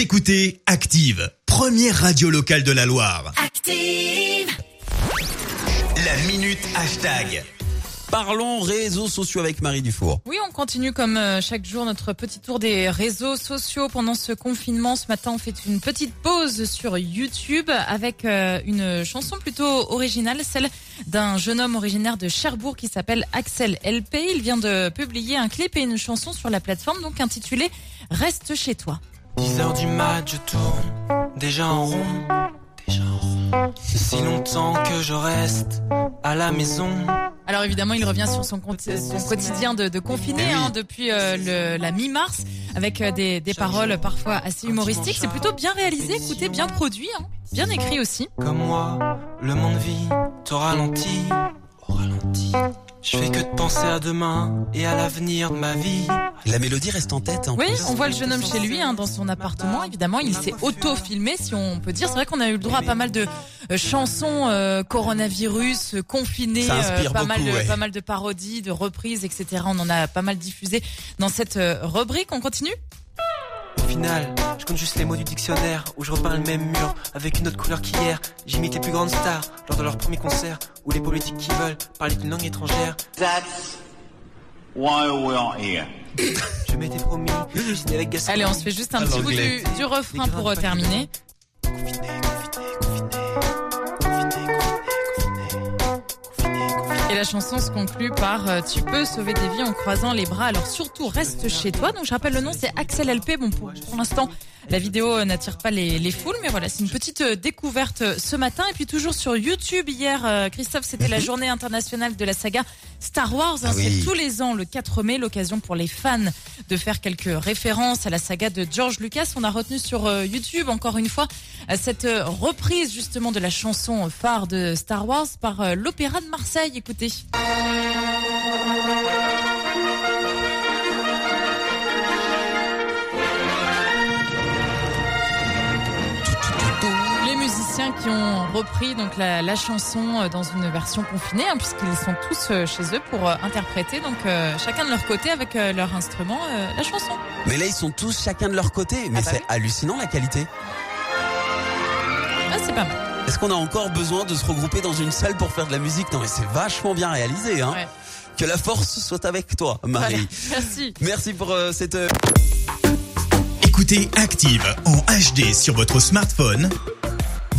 Vous écoutez Active, première radio locale de la Loire. Active. La minute hashtag. Parlons réseaux sociaux avec Marie Dufour. Oui, on continue comme euh, chaque jour notre petit tour des réseaux sociaux pendant ce confinement. Ce matin, on fait une petite pause sur YouTube avec euh, une chanson plutôt originale, celle d'un jeune homme originaire de Cherbourg qui s'appelle Axel LP. Il vient de publier un clip et une chanson sur la plateforme donc intitulée Reste chez toi. 10 heures du mat, je tourne, déjà en rond, déjà en rond. Si longtemps que je reste à la maison. Alors évidemment, il revient sur son, son quotidien de, de confiné Eh oui. hein, depuis euh, le- la mi-mars avec euh, des, des paroles parfois assez humoristiques. C'est plutôt bien réalisé, écoutez, bien produit, hein, bien écrit aussi. Comme moi, le monde vit au ralenti, au ralenti. Je fais que de penser à demain et à l'avenir de ma vie. La mélodie reste en tête. En Oui, plus. on voit le jeune homme chez lui, hein, dans son appartement. Évidemment, il s'est auto-filmé, si on peut dire. C'est vrai qu'on a eu le droit à pas mal de euh, chansons euh, coronavirus, euh, confinées, Ça inspire pas mal beaucoup, de ouais. pas mal de parodies, de reprises, etc. On en a pas mal diffusé dans cette euh, rubrique. On continue? Final, je compte juste les mots du dictionnaire où je repeins le même mur avec une autre couleur qu'hier. J'imite les plus grandes stars lors de leur premier concert ou les politiques qui veulent parler d'une langue étrangère. That's why we're here. Je m'étais promis, je avec Gaston. Allez, on se fait juste un petit bout du, du refrain pour terminer. Confiné. La chanson se conclut par euh, Tu peux sauver des vies en croisant les bras, alors surtout reste chez toi. Donc je rappelle le nom, c'est Axel LP. Bon, pour, pour l'instant, la vidéo euh, n'attire pas les, les foules, mais voilà, c'est une petite euh, découverte euh, ce matin. Et puis toujours sur YouTube, hier, Christophe, c'était la journée internationale de la saga Star Wars. hein. Ah oui. C'est tous les ans, le 4 mai, l'occasion pour les fans de faire quelques références à la saga de George Lucas. On a retenu sur YouTube, encore une fois, cette reprise justement de la chanson phare de Star Wars par l'Opéra de Marseille. Écoutez. Musiciens qui ont repris donc la, la chanson euh, dans une version confinée, hein, puisqu'ils sont tous euh, chez eux pour euh, interpréter donc euh, chacun de leur côté avec euh, leur instrument euh, la chanson. Mais là, ils sont tous chacun de leur côté. Mais Ah bah c'est oui. hallucinant la qualité. Ah, c'est pas mal. Est-ce qu'on a encore besoin de se regrouper dans une salle pour faire de la musique? Non, mais c'est vachement bien réalisé. Hein. Ouais. Que la force soit avec toi, Voilà. Marie. Merci. Merci pour euh, cette. Écoutez Active en HD sur votre smartphone,